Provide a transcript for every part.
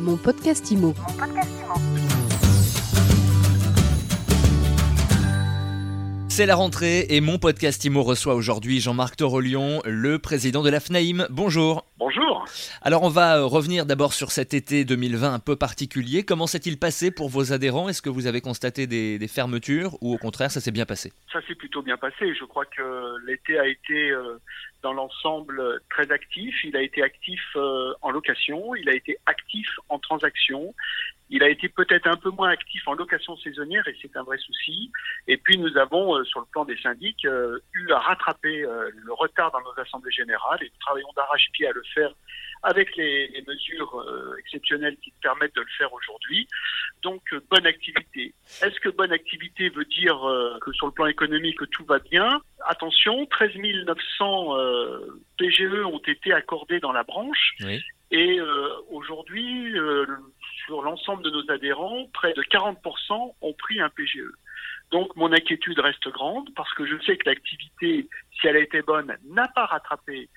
Mon podcast IMO. C'est la rentrée et mon podcast IMO reçoit aujourd'hui Jean-Marc Torolion, le président de la FNAIM. Bonjour. Bonjour. Alors on va euh, revenir d'abord sur cet été 2020 un peu particulier. Comment s'est-il passé pour vos adhérents? Est-ce que vous avez constaté des, fermetures ou au contraire ça s'est bien passé? Ça s'est plutôt bien passé. Je crois que l'été a été euh, dans l'ensemble très actif. Il a été actif euh, en location, il a été actif en transaction, il a été peut-être un peu moins actif en location saisonnière et c'est un vrai souci. Et puis nous avons, euh, sur le plan des syndics, euh, eu à rattraper euh, le retard dans nos assemblées générales et nous travaillons d'arrache-pied à le faire avec les, mesures exceptionnelles qui permettent de le faire aujourd'hui. Donc bonne activité. Est-ce que bonne activité veut dire que sur le plan économique tout va bien? Attention, 13 900 PGE ont été accordés dans la branche. Et aujourd'hui, l'ensemble de nos adhérents, près de 40% ont pris un PGE. Donc mon inquiétude reste grande parce que je sais que l'activité, si elle a été bonne, n'a pas rattrapé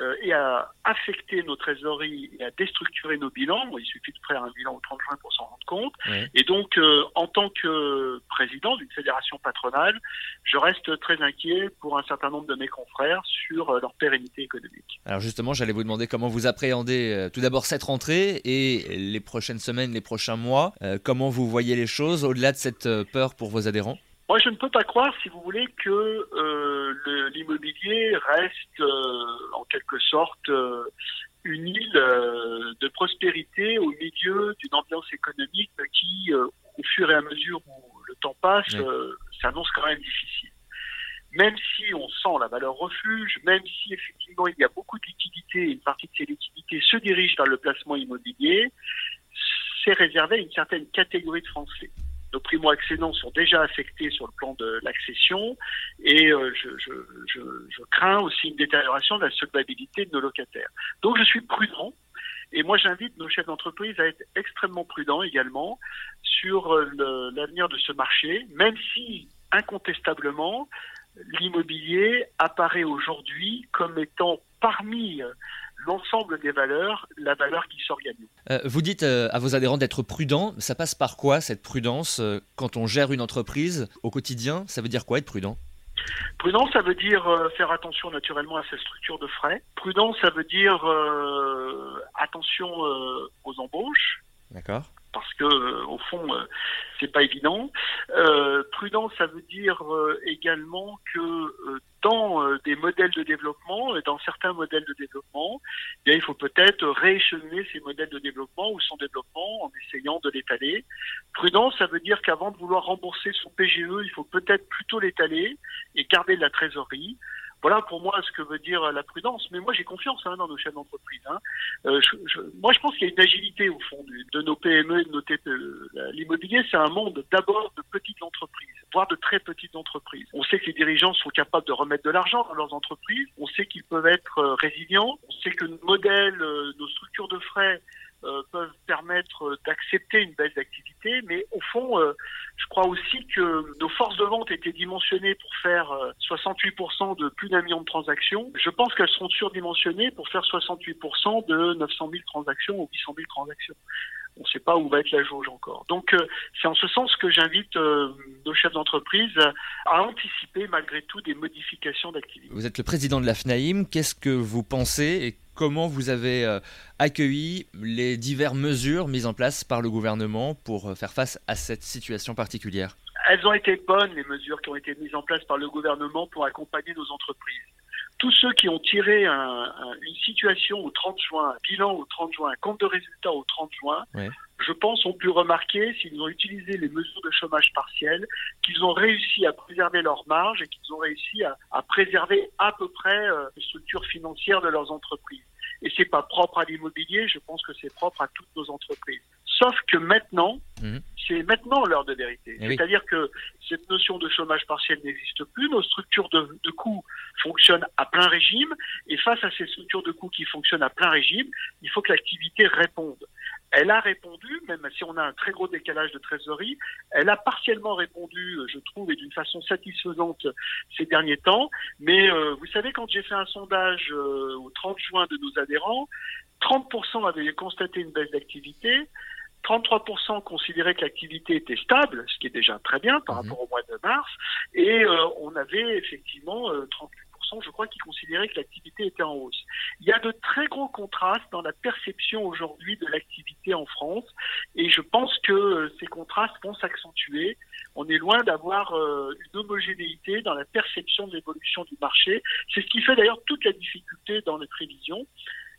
euh, et à affecter nos trésoreries et à déstructurer nos bilans. il suffit de faire un bilan au 30 juin pour s'en rendre compte. Et donc, euh, en tant que président d'une fédération patronale, je reste très inquiet pour un certain nombre de mes confrères sur euh, leur pérennité économique. Alors justement, j'allais vous demander comment vous appréhendez tout d'abord cette rentrée et les prochaines semaines, les prochains mois. comment vous voyez les choses au-delà de cette peur pour vos adhérents? Moi, je ne peux pas croire, si vous voulez, que euh, l'immobilier reste euh, en quelque sorte euh, une île de prospérité au milieu d'une ambiance économique qui, au fur et à mesure où le temps passe, s'annonce quand même difficile. Même si on sent la valeur refuge, même si effectivement il y a beaucoup de liquidités, une partie de ces liquidités se dirige vers le placement immobilier, c'est réservé à une certaine catégorie de Français nos primo-accédants sont déjà affectés sur le plan de l'accession et euh, je, je, crains aussi une détérioration de la solvabilité de nos locataires. Donc je suis prudent et moi j'invite nos chefs d'entreprise à être extrêmement prudents également sur euh, l'avenir de ce marché, même si incontestablement l'immobilier apparaît aujourd'hui comme étant parmi l'ensemble des valeurs, la valeur qui s'organise. Euh, vous dites euh, à vos adhérents d'être prudents. Ça passe par quoi cette prudence euh, quand on gère une entreprise au quotidien? Ça veut dire quoi être prudent? Prudent, ça veut dire faire attention naturellement à sa structure de frais. Prudent, ça veut dire attention aux embauches. D'accord parce que euh, au fond euh, c'est pas évident. Euh, prudent, ça veut dire également que dans des modèles de développement, et dans certains modèles de développement, eh il faut peut-être rééchelonner ces modèles de développement ou son développement en essayant de l'étaler. Prudent, ça veut dire qu'avant de vouloir rembourser son PGE, il faut peut-être plutôt l'étaler et garder de la trésorerie. Voilà pour moi ce que veut dire la prudence. Mais moi j'ai confiance hein, dans nos chefs d'entreprise. Hein. Euh, moi je pense qu'il y a une agilité au fond de nos PME de nos TPE. L'immobilier c'est un monde d'abord de petites entreprises, voire de très petites entreprises. On sait que les dirigeants sont capables de remettre de l'argent dans leurs entreprises. On sait qu'ils peuvent être euh, résilients. On sait que nos modèles, euh, nos structures de frais euh, peuvent permettre d'accepter une baisse d'activité, mais au fond, euh, je crois aussi que nos forces de vente étaient dimensionnées pour faire 68% euh, de plus d'un million de transactions. Je pense qu'elles seront surdimensionnées pour faire 68% de 900 000 transactions ou 800 000 transactions. On ne sait pas où va être la jauge encore. Donc c'est en ce sens que j'invite nos chefs d'entreprise à anticiper malgré tout des modifications d'activité. Vous êtes le président de la FNAIM. Qu'est-ce que vous pensez et comment vous avez euh, accueilli les diverses mesures mises en place par le gouvernement pour euh, faire face à cette situation particulière? Elles ont été bonnes, les mesures qui ont été mises en place par le gouvernement pour accompagner nos entreprises. Tous ceux qui ont tiré une situation au 30 juin, un bilan au 30 juin, un compte de résultat au 30 juin, je pense, ont pu remarquer, s'ils ont utilisé les mesures de chômage partiel, qu'ils ont réussi à préserver leurs marges et qu'ils ont réussi à, préserver à peu près euh, les structures financières de leurs entreprises. Et c'est pas propre à l'immobilier, je pense que c'est propre à toutes nos entreprises. Sauf que maintenant, mhm. c'est maintenant l'heure de vérité. Eh C'est-à-dire que cette notion de chômage partiel n'existe plus, nos structures de, de coûts fonctionnent à plein régime, et face à ces structures de coûts qui fonctionnent à plein régime, il faut que l'activité réponde. Elle a répondu, même si on a un très gros décalage de trésorerie, elle a partiellement répondu, je trouve, et d'une façon satisfaisante ces derniers temps. Mais euh, vous savez, quand j'ai fait un sondage euh, au 30 juin de nos adhérents, 30% avaient constaté une baisse d'activité, 33% considéraient que l'activité était stable, ce qui est déjà très bien par mhm. rapport au mois de mars, et euh, on avait effectivement 38% je crois, qui considéraient que l'activité était en hausse. Il y a de très gros contrastes dans la perception aujourd'hui de l'activité en France, et je pense que ces contrastes vont s'accentuer. On est loin d'avoir une homogénéité dans la perception de l'évolution du marché. C'est ce qui fait d'ailleurs toute la difficulté dans les prévisions.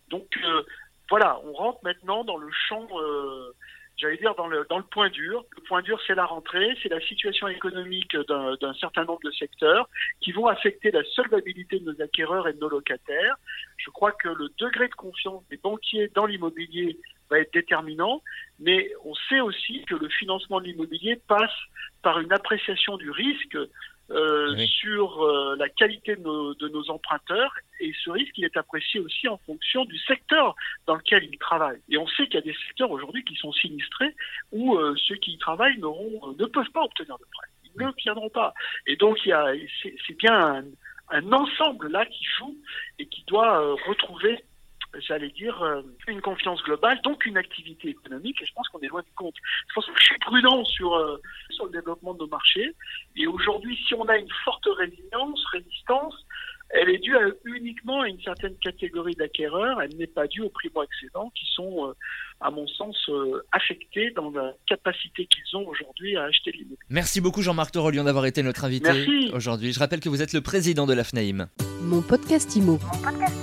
Donc euh, voilà, on rentre maintenant dans le champ, euh, j'allais dire dans le, dans le point dur. Le point dur, c'est la rentrée, c'est la situation économique d'un certain nombre de secteurs qui vont affecter la solvabilité de nos acquéreurs et de nos locataires. Je crois que le degré de confiance des banquiers dans l'immobilier va être déterminant, mais on sait aussi que le financement de l'immobilier passe par une appréciation du risque euh, sur euh, la qualité de nos, de nos, emprunteurs et ce risque il est apprécié aussi en fonction du secteur dans lequel ils travaillent. Et on sait qu'il y a des secteurs aujourd'hui qui sont sinistrés où euh, ceux qui y travaillent n'auront, ne peuvent pas obtenir de prêt. Ils ne viendront pas. Et donc il y a, c'est, bien un, un, ensemble là qui joue et qui doit retrouver j'allais dire, euh, une confiance globale, donc une activité économique, et je pense qu'on est loin du compte. Je pense que je suis prudent sur, euh, sur le développement de nos marchés, et aujourd'hui, si on a une forte résilience, résistance, elle est due uniquement à une certaine catégorie d'acquéreurs, elle n'est pas due aux primo-accédants qui sont, euh, à mon sens, affectés dans la capacité qu'ils ont aujourd'hui à acheter l'immobilier. Merci beaucoup Jean-Marc Torolion d'avoir été notre invité aujourd'hui. Je rappelle que vous êtes le président de la FNAIM. Mon podcast IMO. Mon podcast